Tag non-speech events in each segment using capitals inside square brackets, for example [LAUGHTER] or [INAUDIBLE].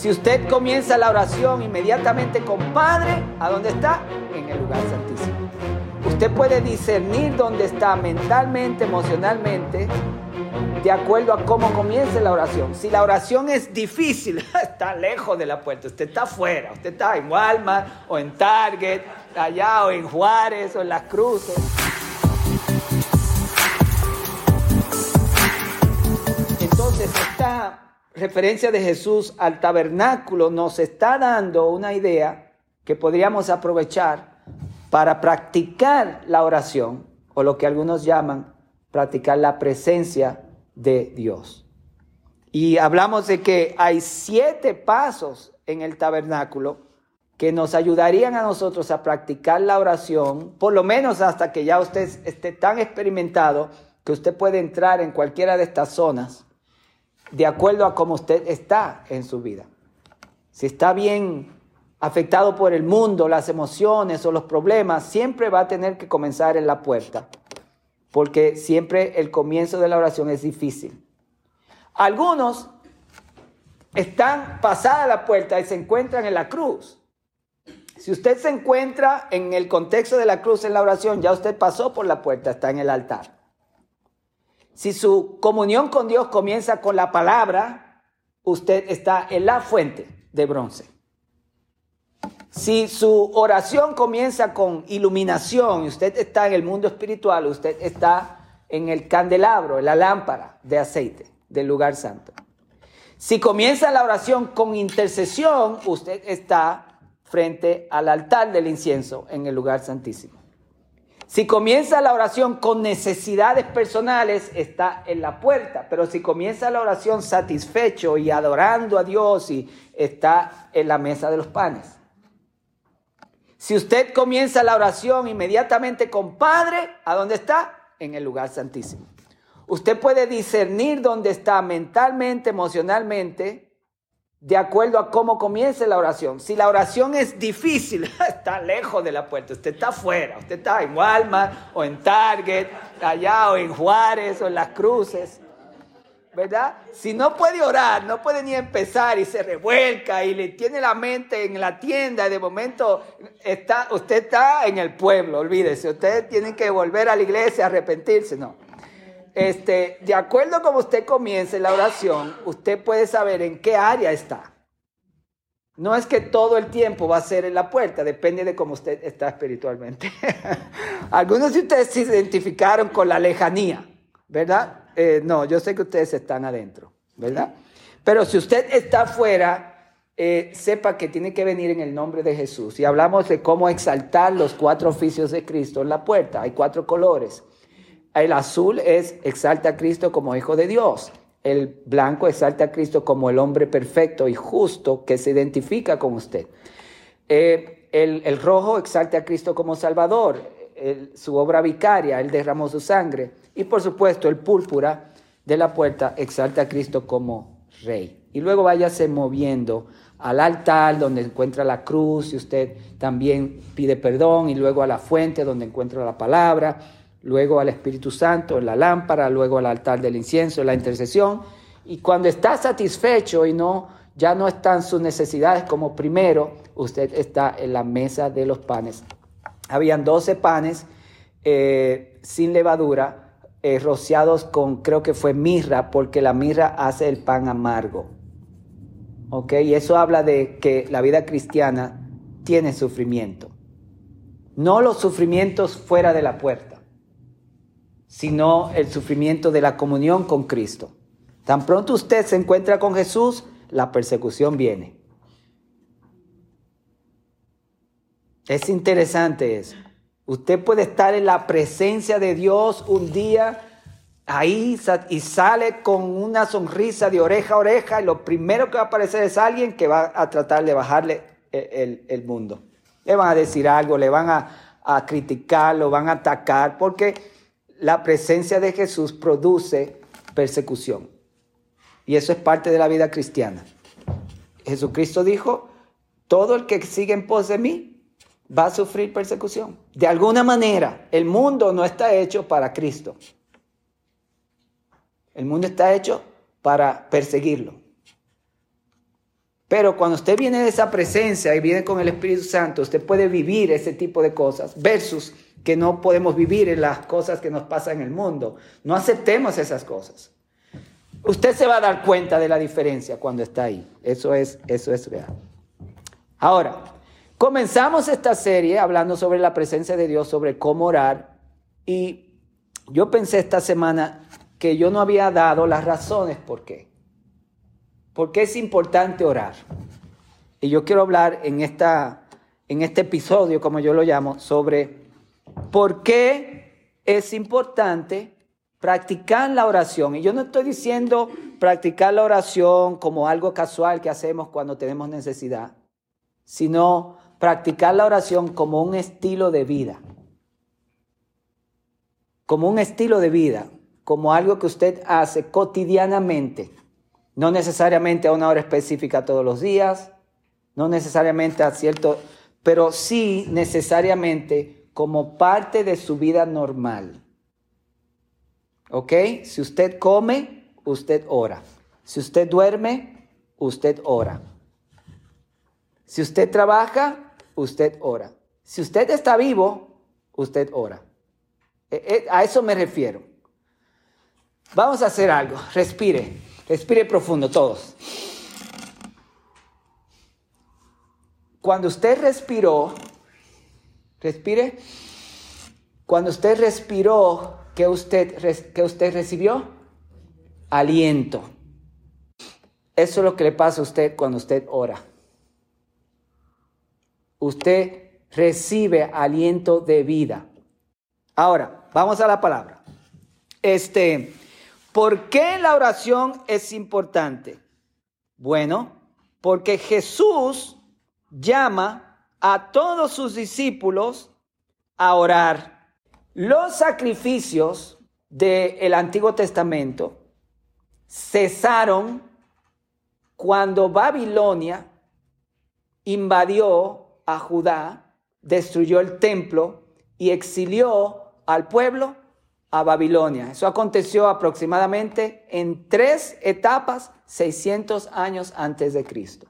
Si usted comienza la oración inmediatamente con Padre, ¿a dónde está? En el lugar santísimo. Usted puede discernir dónde está mentalmente, emocionalmente, de acuerdo a cómo comience la oración. Si la oración es difícil, [LAUGHS] está lejos de la puerta, usted está afuera, usted está en Walmart o en Target, allá o en Juárez o en Las Cruces. Entonces, esta referencia de Jesús al tabernáculo nos está dando una idea que podríamos aprovechar para practicar la oración, o lo que algunos llaman practicar la presencia de Dios. Y hablamos de que hay siete pasos en el tabernáculo que nos ayudarían a nosotros a practicar la oración, por lo menos hasta que ya usted esté tan experimentado que usted puede entrar en cualquiera de estas zonas de acuerdo a cómo usted está en su vida. Si está bien afectado por el mundo, las emociones o los problemas, siempre va a tener que comenzar en la puerta porque siempre el comienzo de la oración es difícil. Algunos están pasada la puerta y se encuentran en la cruz. Si usted se encuentra en el contexto de la cruz en la oración, ya usted pasó por la puerta, está en el altar. Si su comunión con Dios comienza con la palabra, usted está en la fuente de bronce. Si su oración comienza con iluminación y usted está en el mundo espiritual, usted está en el candelabro, en la lámpara de aceite del lugar santo. Si comienza la oración con intercesión, usted está frente al altar del incienso en el lugar santísimo. Si comienza la oración con necesidades personales, está en la puerta, pero si comienza la oración satisfecho y adorando a Dios, y está en la mesa de los panes. Si usted comienza la oración inmediatamente con Padre, ¿a dónde está? En el lugar santísimo. Usted puede discernir dónde está mentalmente, emocionalmente, de acuerdo a cómo comience la oración. Si la oración es difícil, [LAUGHS] está lejos de la puerta, usted está afuera, usted está en Walmart o en Target, allá o en Juárez o en Las Cruces. ¿verdad? Si no puede orar, no puede ni empezar y se revuelca y le tiene la mente en la tienda y de momento está, usted está en el pueblo, olvídese, usted tiene que volver a la iglesia, arrepentirse, no. Este, de acuerdo a como usted comience la oración, usted puede saber en qué área está. No es que todo el tiempo va a ser en la puerta, depende de cómo usted está espiritualmente. [LAUGHS] Algunos de ustedes se identificaron con la lejanía, ¿verdad? Eh, no, yo sé que ustedes están adentro, ¿verdad? Pero si usted está afuera, eh, sepa que tiene que venir en el nombre de Jesús. Y hablamos de cómo exaltar los cuatro oficios de Cristo en la puerta. Hay cuatro colores. El azul es exalta a Cristo como hijo de Dios. El blanco exalta a Cristo como el hombre perfecto y justo que se identifica con usted. Eh, el, rojo exalta a Cristo como Salvador, su obra vicaria, él derramó su sangre. Y por supuesto, el púrpura de la puerta exalta a Cristo como rey. Y luego váyase moviendo al altar donde encuentra la cruz y usted también pide perdón y luego a la fuente donde encuentra la palabra, luego al Espíritu Santo en la lámpara, luego al altar del incienso, en la intercesión. Y cuando está satisfecho y no ya no están sus necesidades como primero, usted está en la mesa de los panes. Habían 12 panes eh, sin levadura eh, rociados con, creo que fue mirra, porque la mirra hace el pan amargo. ¿Ok? Y eso habla de que la vida cristiana tiene sufrimiento. No los sufrimientos fuera de la puerta, sino el sufrimiento de la comunión con Cristo. Tan pronto usted se encuentra con Jesús, la persecución viene. Es interesante eso. Usted puede estar en la presencia de Dios un día ahí y sale con una sonrisa de oreja a oreja y lo primero que va a aparecer es alguien que va a tratar de bajarle el, mundo. Le van a decir algo, le van a, a criticar, lo van a atacar, porque la presencia de Jesús produce persecución. Y eso es parte de la vida cristiana. Jesucristo dijo, todo el que sigue en pos de mí va a sufrir persecución. De alguna manera, el mundo no está hecho para Cristo. El mundo está hecho para perseguirlo. Pero cuando usted viene de esa presencia y viene con el Espíritu Santo, usted puede vivir ese tipo de cosas versus que no podemos vivir en las cosas que nos pasan en el mundo. No aceptemos esas cosas. Usted se va a dar cuenta de la diferencia cuando está ahí. Eso es, eso es real. Ahora, comenzamos esta serie hablando sobre la presencia de Dios, sobre cómo orar. Y yo pensé esta semana que yo no había dado las razones por qué. ¿Por qué es importante orar? Y yo quiero hablar en, esta, en este episodio, como yo lo llamo, sobre por qué es importante practicar la oración. Y yo no estoy diciendo practicar la oración como algo casual que hacemos cuando tenemos necesidad, sino practicar la oración como un estilo de vida. Como un estilo de vida, como algo que usted hace cotidianamente no necesariamente a una hora específica todos los días, no necesariamente a cierto, pero sí necesariamente como parte de su vida normal. ¿Ok? Si usted come, usted ora. Si usted duerme, usted ora. Si usted trabaja, usted ora. Si usted está vivo, usted ora. E, e, a eso me refiero. Vamos a hacer algo. Respire. Respire profundo todos. Cuando usted respiró, respire. Cuando usted respiró, ¿qué usted, qué usted recibió? Aliento. Eso es lo que le pasa a usted cuando usted ora. Usted recibe aliento de vida. Ahora, vamos a la palabra. Este, ¿Por qué la oración es importante? Bueno, porque Jesús llama a todos sus discípulos a orar. Los sacrificios del Antiguo Testamento cesaron cuando Babilonia invadió a Judá, destruyó el templo y exilió al pueblo a Babilonia. Eso aconteció aproximadamente en tres etapas, 600 años antes de Cristo.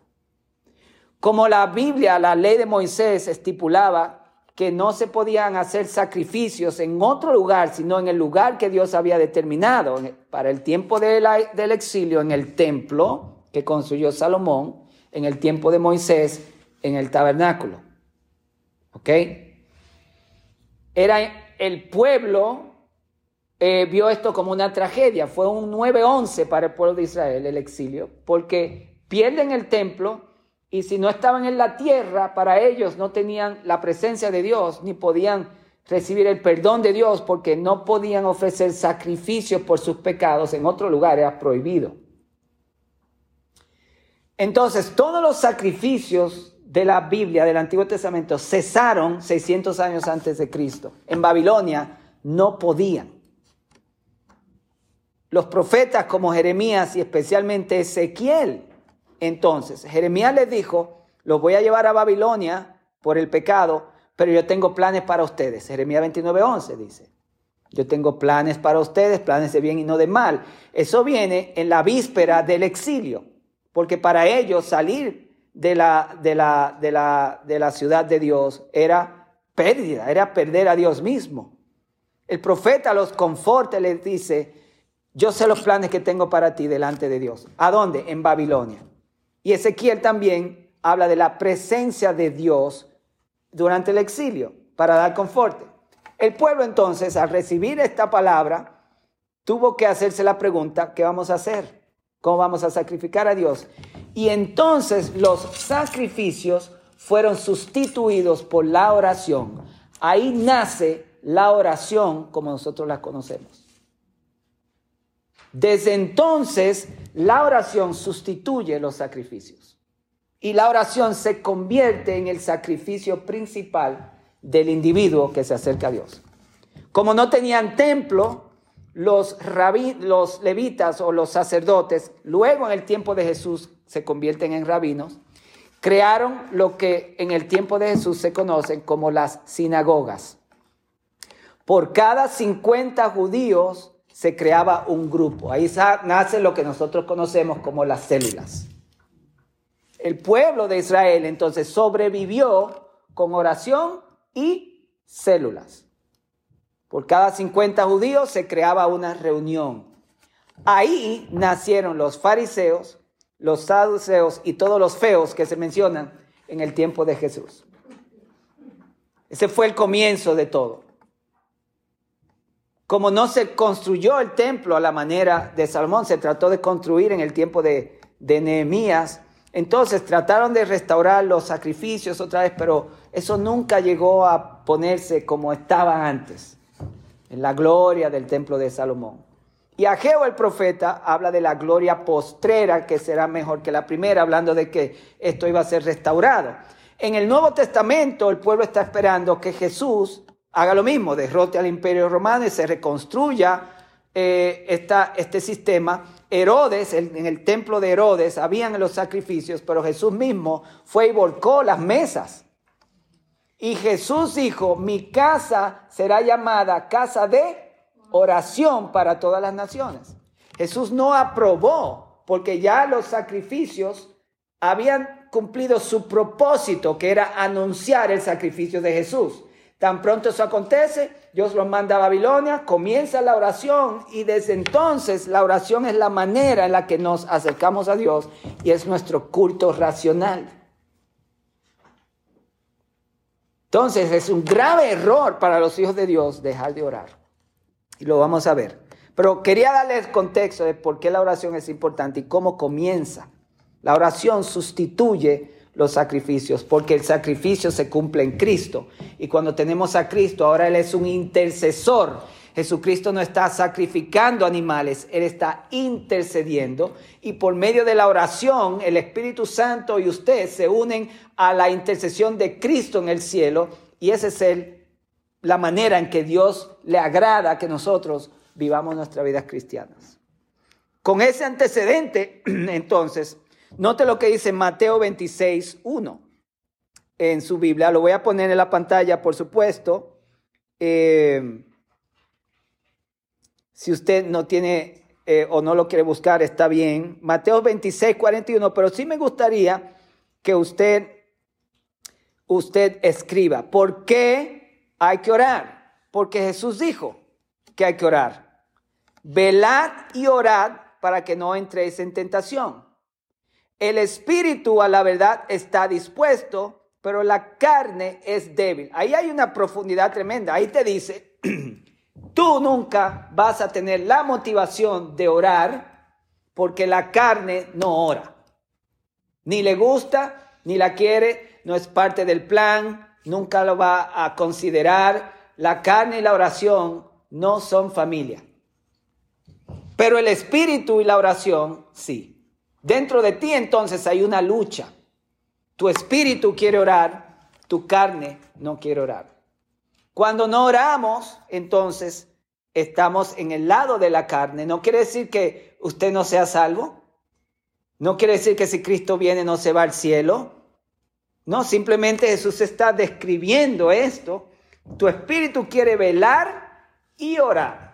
Como la Biblia, la ley de Moisés estipulaba que no se podían hacer sacrificios en otro lugar, sino en el lugar que Dios había determinado para el tiempo del exilio, en el templo que construyó Salomón, en el tiempo de Moisés, en el tabernáculo. ¿Ok? Era el pueblo eh, vio esto como una tragedia. Fue un 9-11 para el pueblo de Israel, el exilio, porque pierden el templo y si no estaban en la tierra, para ellos no tenían la presencia de Dios, ni podían recibir el perdón de Dios, porque no podían ofrecer sacrificios por sus pecados en otro lugar, era prohibido. Entonces, todos los sacrificios de la Biblia, del Antiguo Testamento, cesaron 600 años antes de Cristo. En Babilonia no podían. Los profetas como Jeremías y especialmente Ezequiel. Entonces, Jeremías les dijo, los voy a llevar a Babilonia por el pecado, pero yo tengo planes para ustedes. Jeremías 29:11 dice, yo tengo planes para ustedes, planes de bien y no de mal. Eso viene en la víspera del exilio, porque para ellos salir de la, de la, de la, de la ciudad de Dios era pérdida, era perder a Dios mismo. El profeta los conforta, les dice, yo sé los planes que tengo para ti delante de Dios. ¿A dónde? En Babilonia. Y Ezequiel también habla de la presencia de Dios durante el exilio para dar confort. El pueblo entonces, al recibir esta palabra, tuvo que hacerse la pregunta, ¿qué vamos a hacer? ¿Cómo vamos a sacrificar a Dios? Y entonces los sacrificios fueron sustituidos por la oración. Ahí nace la oración como nosotros la conocemos. Desde entonces, la oración sustituye los sacrificios. Y la oración se convierte en el sacrificio principal del individuo que se acerca a Dios. Como no tenían templo, los, levitas o los sacerdotes, luego en el tiempo de Jesús se convierten en rabinos, crearon lo que en el tiempo de Jesús se conocen como las sinagogas. Por cada 50 judíos se creaba un grupo. Ahí nace lo que nosotros conocemos como las células. el pueblo de Israel entonces sobrevivió con oración y células. Por cada 50 judíos se creaba una reunión. Ahí nacieron los fariseos, los saduceos y todos los feos que se mencionan en el tiempo de Jesús. Ese fue el comienzo de todo. Como no se construyó el templo a la manera de Salomón, se trató de construir en el tiempo de, de Nehemías. Entonces trataron de restaurar los sacrificios otra vez, pero eso nunca llegó a ponerse como estaba antes, en la gloria del templo de Salomón. Y Ageo el profeta habla de la gloria postrera que será mejor que la primera, hablando de que esto iba a ser restaurado. En el Nuevo Testamento el pueblo está esperando que Jesús haga lo mismo, derrote al imperio romano y se reconstruya eh, este sistema. Herodes, en el templo de Herodes, habían los sacrificios, pero Jesús mismo fue y volcó las mesas. Y Jesús dijo, mi casa será llamada casa de oración para todas las naciones. Jesús no aprobó porque ya los sacrificios habían cumplido su propósito, que era anunciar el sacrificio de Jesús. Tan pronto eso acontece, Dios los manda a Babilonia, comienza la oración y desde entonces la oración es la manera en la que nos acercamos a Dios y es nuestro culto racional. Entonces es un grave error para los hijos de Dios dejar de orar. Y lo vamos a ver. Pero quería darles contexto de por qué la oración es importante y cómo comienza. La oración sustituye los sacrificios porque el sacrificio se cumple en Cristo. Y cuando tenemos a Cristo, ahora Él es un intercesor. Jesucristo no está sacrificando animales, Él está intercediendo y por medio de la oración el Espíritu Santo y usted se unen a la intercesión de Cristo en el cielo y esa es el, la manera en que Dios le agrada que nosotros vivamos nuestras vidas cristianas. Con ese antecedente, [CLEARS THROAT] entonces, Note lo que dice Mateo 26, 1 en su Biblia. Lo voy a poner en la pantalla, por supuesto. Eh, si usted no tiene eh, o no lo quiere buscar, está bien. Mateo 26, 41. Pero sí me gustaría que usted, usted escriba. ¿Por qué hay que orar? Porque Jesús dijo que hay que orar. Velad y orad para que no entréis en tentación. El espíritu a la verdad está dispuesto, pero la carne es débil. Ahí hay una profundidad tremenda. Ahí te dice, [CLEARS THROAT] tú nunca vas a tener la motivación de orar porque la carne no ora. Ni le gusta, ni la quiere, no es parte del plan, nunca lo va a considerar. La carne y la oración no son familia. Pero el espíritu y la oración sí. Dentro de ti entonces hay una lucha. Tu espíritu quiere orar, tu carne no quiere orar. Cuando no oramos, entonces estamos en el lado de la carne. No quiere decir que usted no sea salvo. No quiere decir que si Cristo viene no se va al cielo. No, simplemente Jesús está describiendo esto. Tu espíritu quiere velar y orar.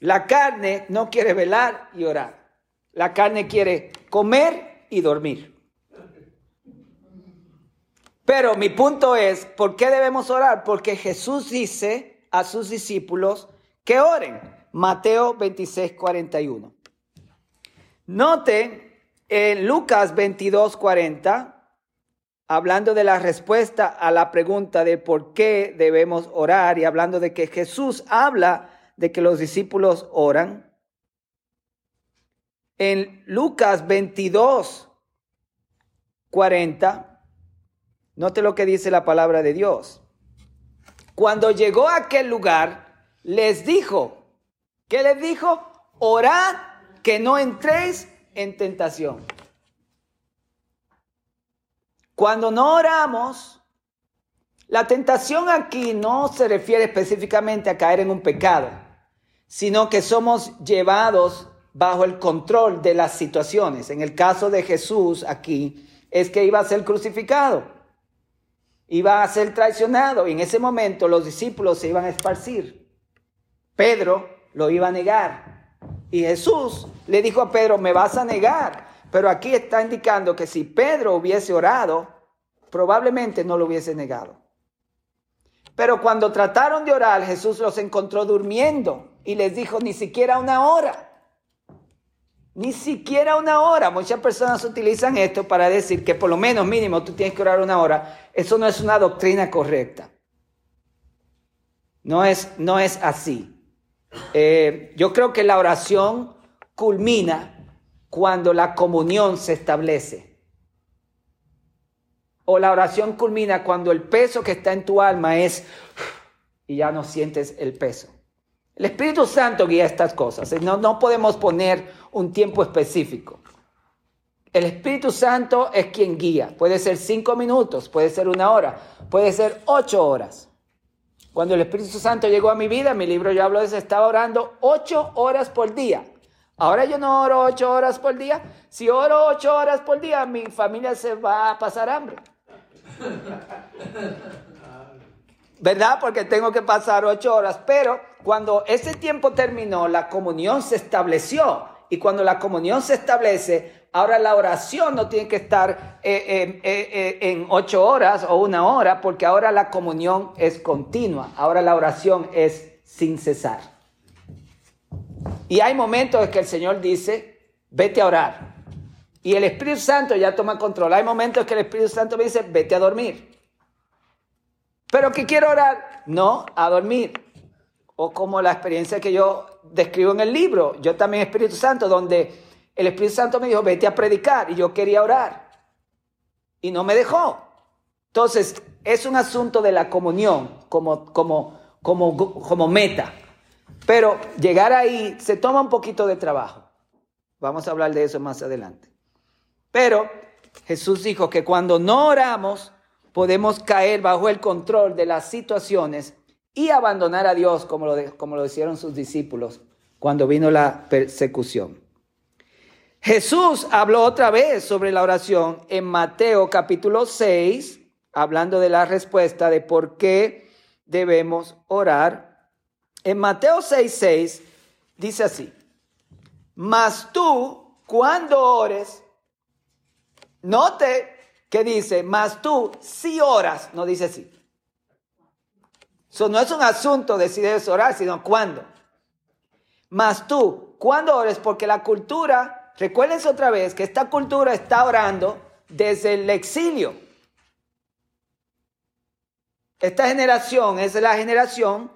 La carne no quiere velar y orar. La carne quiere comer y dormir. Pero mi punto es, ¿por qué debemos orar? Porque Jesús dice a sus discípulos que oren. Mateo 26, 41. Noten en Lucas 22, 40, hablando de la respuesta a la pregunta de por qué debemos orar y hablando de que Jesús habla de que los discípulos oran. En Lucas 22, 40, note lo que dice la palabra de Dios. Cuando llegó a aquel lugar, les dijo, ¿qué les dijo? Orad que no entréis en tentación. Cuando no oramos, la tentación aquí no se refiere específicamente a caer en un pecado sino que somos llevados bajo el control de las situaciones. En el caso de Jesús aquí es que iba a ser crucificado, iba a ser traicionado y en ese momento los discípulos se iban a esparcir. Pedro lo iba a negar y Jesús le dijo a Pedro, me vas a negar, Pero aquí está indicando que si Pedro hubiese orado, probablemente no lo hubiese negado. Pero cuando trataron de orar, Jesús los encontró durmiendo y les dijo ni siquiera una hora. Ni siquiera una hora. Muchas personas utilizan esto para decir que por lo menos mínimo tú tienes que orar una hora. Eso no es una doctrina correcta. No es, no es así. Eh, yo creo que la oración culmina cuando la comunión se establece. O la oración culmina cuando el peso que está en tu alma es y ya no sientes el peso. El Espíritu Santo guía estas cosas. No, no podemos poner un tiempo específico. El Espíritu Santo es quien guía. Puede ser cinco minutos, puede ser una hora, puede ser ocho horas. Cuando el Espíritu Santo llegó a mi vida, mi libro yo hablo de eso, estaba orando ocho horas por día. Ahora yo no oro ocho horas por día. Si oro ocho horas por día, mi familia se va a pasar hambre. ¿Verdad? Porque tengo que pasar ocho horas. Pero cuando ese tiempo terminó, la comunión se estableció. Y cuando la comunión se establece, ahora la oración no tiene que estar eh, eh, eh, en ocho horas o una hora, porque ahora la comunión es continua. Ahora la oración es sin cesar. Y hay momentos en que el Señor dice, vete a orar. Y el Espíritu Santo ya toma control. Hay momentos en que el Espíritu Santo me dice, vete a dormir. Pero que quiero orar, no, a dormir o como la experiencia que yo describo en el libro, yo también Espíritu Santo, donde el Espíritu Santo me dijo, vete a predicar, y yo quería orar, y no me dejó. Entonces, es un asunto de la comunión como, como, como, como meta, pero llegar ahí se toma un poquito de trabajo. Vamos a hablar de eso más adelante. Pero Jesús dijo que cuando no oramos, podemos caer bajo el control de las situaciones y abandonar a Dios como lo, como lo hicieron sus discípulos cuando vino la persecución. Jesús habló otra vez sobre la oración en Mateo capítulo 6, hablando de la respuesta de por qué debemos orar. En Mateo 6, 6 dice así, mas tú cuando ores, note que dice, mas tú si oras, no dice sí. Eso no es un asunto de si debes orar, sino cuándo. Mas tú, ¿cuándo ores? Porque la cultura, recuérdense otra vez que esta cultura está orando desde el exilio. Esta generación es la generación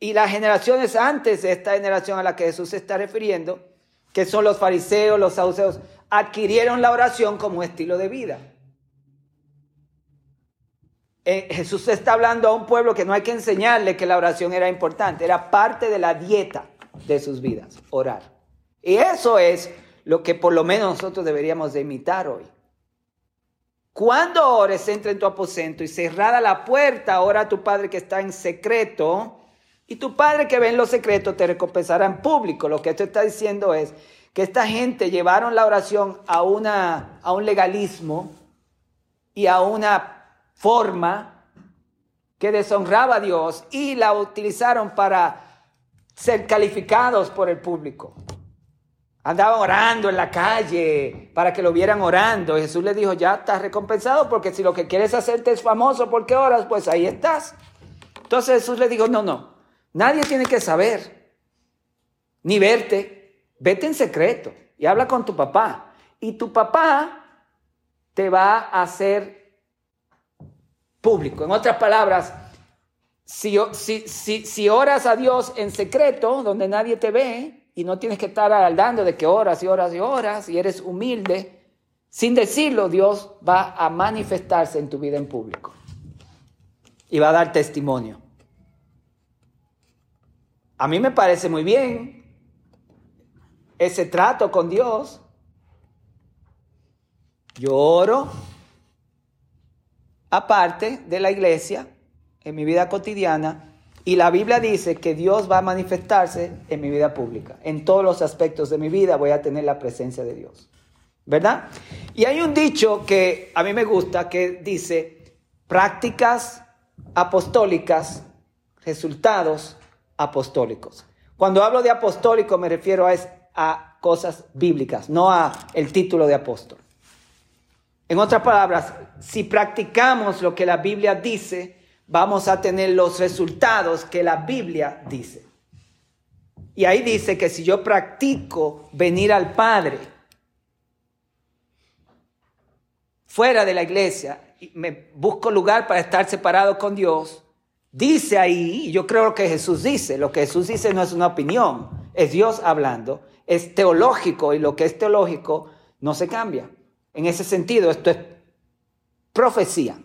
y las generaciones antes de esta generación a la que Jesús se está refiriendo, que son los fariseos, los saduceos, adquirieron la oración como estilo de vida. Eh, Jesús está hablando a un pueblo que no hay que enseñarle que la oración era importante, era parte de la dieta de sus vidas, orar. Y eso es lo que por lo menos nosotros deberíamos de imitar hoy. Cuando ores, entra en tu aposento y cerrada la puerta, ora a tu Padre que está en secreto, y tu Padre que ve en lo secreto te recompensará en público. Lo que esto está diciendo es que esta gente llevaron la oración a, una, a un legalismo y a una forma que deshonraba a Dios y la utilizaron para ser calificados por el público. Andaban orando en la calle para que lo vieran orando. Y Jesús le dijo, ya estás recompensado porque si lo que quieres hacerte es famoso porque oras, pues ahí estás. Entonces Jesús le dijo, no, no, nadie tiene que saber ni verte. Vete en secreto y habla con tu papá. Y tu papá te va a hacer público. En otras palabras, si, oras a Dios en secreto, donde nadie te ve, y no tienes que estar hablando de que oras y oras y oras, y eres humilde, sin decirlo, Dios va a manifestarse en tu vida en público. Y va a dar testimonio. A mí me parece muy bien ese trato con Dios. Yo oro, aparte de la iglesia, en mi vida cotidiana, y la Biblia dice que Dios va a manifestarse en mi vida pública. En todos los aspectos de mi vida voy a tener la presencia de Dios. ¿Verdad? Y hay un dicho que a mí me gusta que dice, prácticas apostólicas, resultados apostólicos. Cuando hablo de apostólico me refiero a, a cosas bíblicas, no a el título de apóstol. En otras palabras, si practicamos lo que la Biblia dice, vamos a tener los resultados que la Biblia dice. Y ahí dice que si yo practico venir al Padre fuera de la iglesia, me busco lugar para estar separado con Dios, dice ahí, y yo creo que Jesús dice, lo que Jesús dice no es una opinión, es Dios hablando, es teológico y lo que es teológico no se cambia. En ese sentido, esto es profecía.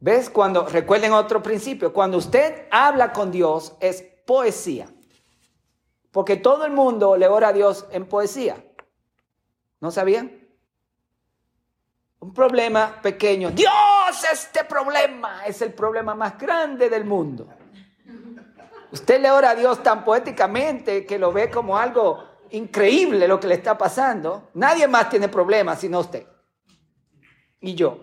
¿Ves? Cuando, recuerden otro principio, cuando usted habla con Dios es poesía. Porque todo el mundo le ora a Dios en poesía. ¿No sabían? Un problema pequeño. Dios, este problema es el problema más grande del mundo. Usted le ora a Dios tan poéticamente que lo ve como algo increíble lo que le está pasando. Nadie más tiene problemas sino usted. Y yo.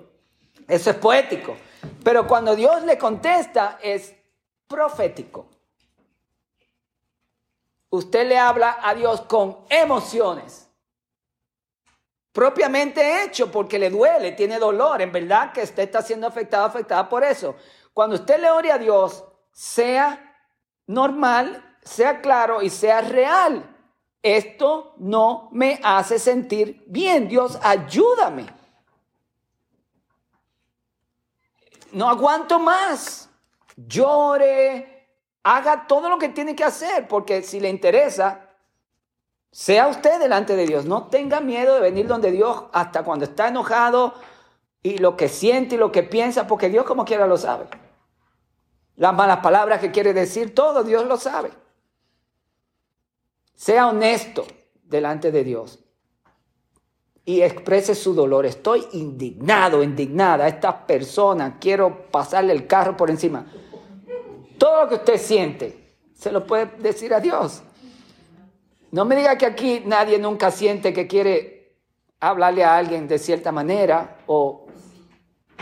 Eso es poético. Pero cuando Dios le contesta es profético. Usted le habla a Dios con emociones. Propiamente hecho porque le duele, tiene dolor. En verdad que usted está siendo afectado, afectada por eso. Cuando usted le ore a Dios, sea normal, sea claro y sea real. Esto no me hace sentir bien. Dios, ayúdame. No aguanto más. Llore, haga todo lo que tiene que hacer, porque si le interesa, sea usted delante de Dios. No tenga miedo de venir donde Dios hasta cuando está enojado y lo que siente y lo que piensa, porque Dios como quiera lo sabe. Las malas palabras que quiere decir, todo Dios lo sabe. Sea honesto delante de Dios y exprese su dolor. Estoy indignado, indignada. Esta persona, quiero pasarle el carro por encima. Todo lo que usted siente, se lo puede decir a Dios. No me diga que aquí nadie nunca siente que quiere hablarle a alguien de cierta manera o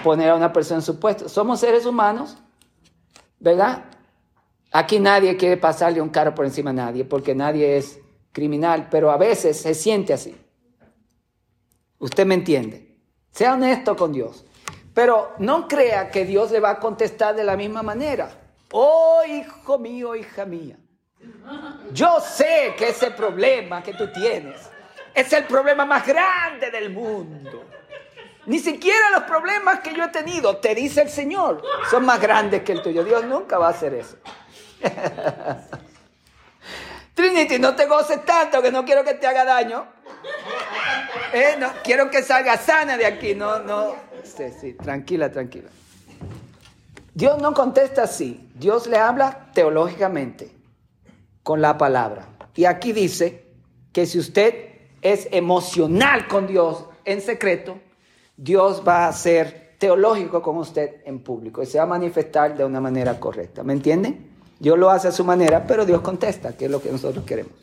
poner a una persona en su puesto. Somos seres humanos, ¿verdad? Aquí nadie quiere pasarle un carro por encima a nadie porque nadie es criminal, pero a veces se siente así. Usted me entiende. Sea honesto con Dios. Pero no crea que Dios le va a contestar de la misma manera. Oh, hijo mío, hija mía. Yo sé que ese problema que tú tienes es el problema más grande del mundo. Ni siquiera los problemas que yo he tenido, te dice el Señor, son más grandes que el tuyo. Dios nunca va a hacer eso. [LAUGHS] Trinity, no te goces tanto que no quiero que te haga daño. Eh, no, quiero que salga sana de aquí. No, no. Tranquila, tranquila. Dios no contesta así. Dios le habla teológicamente, con la palabra. Y aquí dice que si usted es emocional con Dios en secreto, Dios va a ser teológico con usted en público y se va a manifestar de una manera correcta. ¿Me entienden? Dios lo hace a su manera, pero Dios contesta, que es lo que nosotros queremos.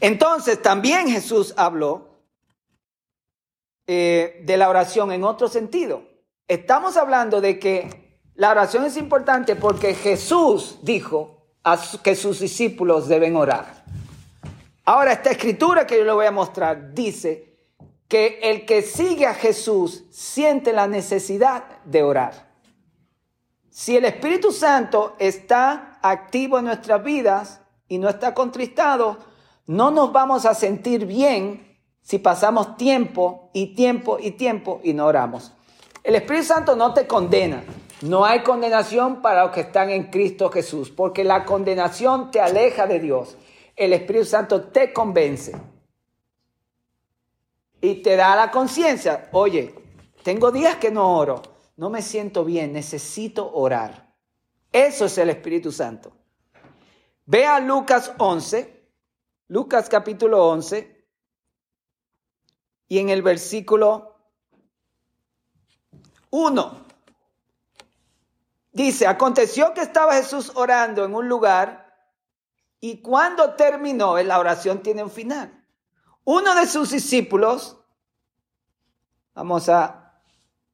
Entonces también Jesús habló eh, de la oración en otro sentido. Estamos hablando de que la oración es importante porque Jesús dijo que sus discípulos deben orar. Ahora, esta escritura que yo le voy a mostrar dice que el que sigue a Jesús siente la necesidad de orar. Si el Espíritu Santo está activo en nuestras vidas y no está contristado, no nos vamos a sentir bien si pasamos tiempo y tiempo y tiempo y no oramos. El Espíritu Santo no te condena. No hay condenación para los que están en Cristo Jesús, porque la condenación te aleja de Dios. El Espíritu Santo te convence y te da la conciencia. Oye, tengo días que no oro, no me siento bien, necesito orar. Eso es el Espíritu Santo. Ve a Lucas 11, Lucas capítulo 11 y en el versículo 1 dice, aconteció que estaba Jesús orando en un lugar y cuando terminó, la oración tiene un final. Uno de sus discípulos, vamos a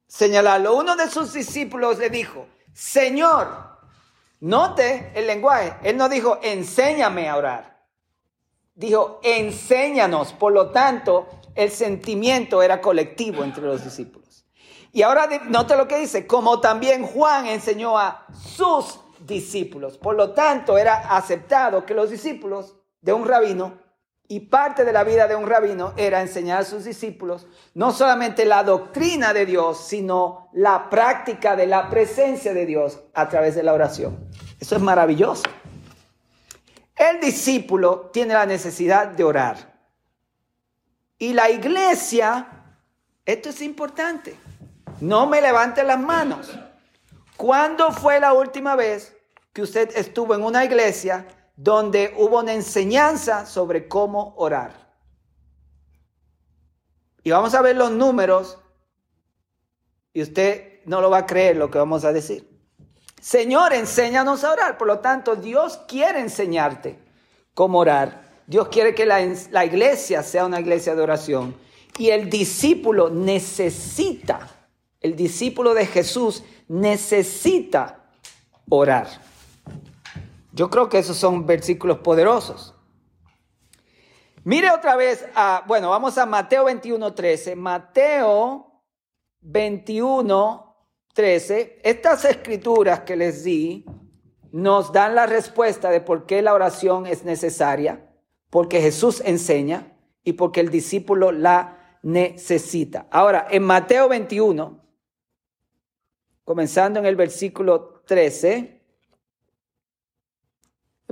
señalarlo, uno de sus discípulos le dijo, Señor, Note el lenguaje. Él no dijo, enséñame a orar. Dijo, enséñanos. Por lo tanto, el sentimiento era colectivo entre los discípulos. Y ahora note lo que dice, como también Juan enseñó a sus discípulos. Por lo tanto, era aceptado que los discípulos de un rabino y parte de la vida de un rabino era enseñar a sus discípulos no solamente la doctrina de Dios, sino la práctica de la presencia de Dios a través de la oración. Eso es maravilloso. El discípulo tiene la necesidad de orar. Y la iglesia, esto es importante, no me levante las manos. ¿Cuándo fue la última vez que usted estuvo en una iglesia donde hubo una enseñanza sobre cómo orar. Y vamos a ver los números y usted no lo va a creer lo que vamos a decir. Señor, enséñanos a orar. Por lo tanto, Dios quiere enseñarte cómo orar. Dios quiere que la, la iglesia sea una iglesia de oración. Y el discípulo necesita, el discípulo de Jesús necesita orar. Yo creo que esos son versículos poderosos. Mire otra vez, a, bueno, vamos a Mateo 21, 13. Mateo 21, 13. Estas escrituras que les di nos dan la respuesta de por qué la oración es necesaria, porque Jesús enseña y porque el discípulo la necesita. Ahora, en Mateo 21, comenzando en el versículo 13,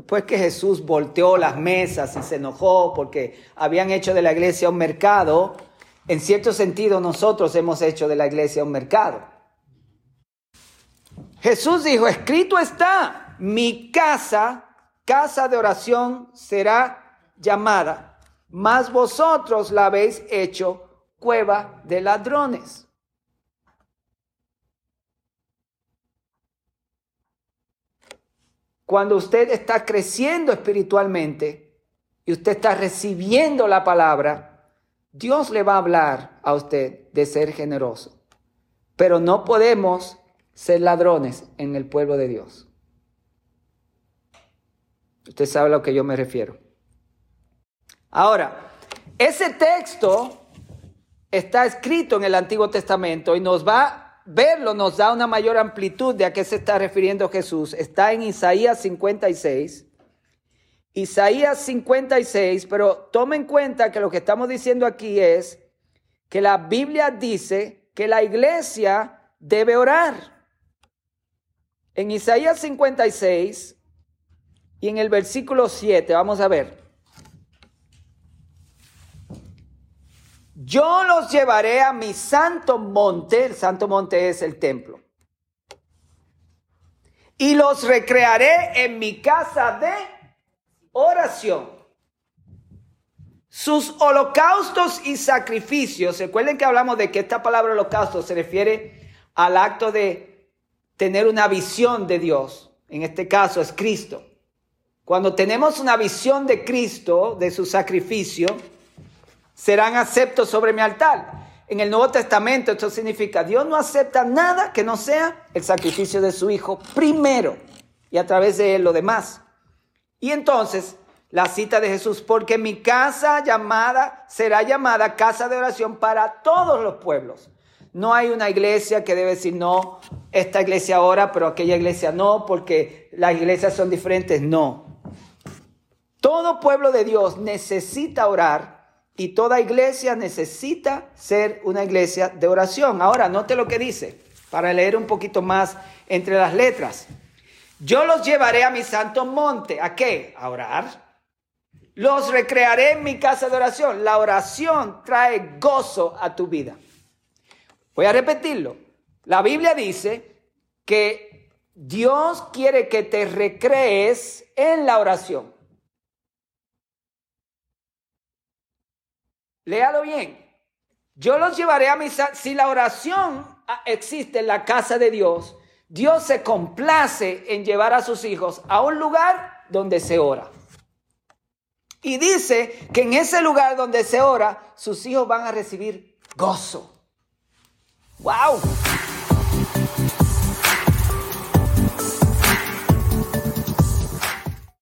Después que Jesús volteó las mesas y se enojó porque habían hecho de la iglesia un mercado, en cierto sentido nosotros hemos hecho de la iglesia un mercado. Jesús dijo, escrito está, mi casa, casa de oración será llamada, mas vosotros la habéis hecho cueva de ladrones. Cuando usted está creciendo espiritualmente y usted está recibiendo la palabra, Dios le va a hablar a usted de ser generoso. Pero no podemos ser ladrones en el pueblo de Dios. Usted sabe a lo que yo me refiero. Ahora, ese texto está escrito en el Antiguo Testamento y nos va verlo nos da una mayor amplitud de a qué se está refiriendo Jesús. Está en Isaías 56. Isaías 56, pero tomen en cuenta que lo que estamos diciendo aquí es que la Biblia dice que la iglesia debe orar. En Isaías 56 y en el versículo 7, vamos a ver. Yo los llevaré a mi santo monte, el santo monte es el templo, y los recrearé en mi casa de oración. Sus holocaustos y sacrificios, recuerden que hablamos de que esta palabra holocausto se refiere al acto de tener una visión de Dios, en este caso es Cristo. Cuando tenemos una visión de Cristo, de su sacrificio, serán aceptos sobre mi altar. En el Nuevo Testamento esto significa, Dios no acepta nada que no sea el sacrificio de su Hijo primero y a través de él lo demás. Y entonces, la cita de Jesús, porque mi casa llamada será llamada casa de oración para todos los pueblos. No hay una iglesia que debe decir, no, esta iglesia ora, pero aquella iglesia no, porque las iglesias son diferentes. No. Todo pueblo de Dios necesita orar y toda iglesia necesita ser una iglesia de oración. Ahora, note lo que dice, para leer un poquito más entre las letras. Yo los llevaré a mi santo monte. ¿A qué? A orar. Los recrearé en mi casa de oración. La oración trae gozo a tu vida. Voy a repetirlo. La Biblia dice que Dios quiere que te recrees en la oración. Léalo bien. Yo los llevaré a misa. Si la oración existe en la casa de Dios, Dios se complace en llevar a sus hijos a un lugar donde se ora. Y dice que en ese lugar donde se ora, sus hijos van a recibir gozo. ¡Wow!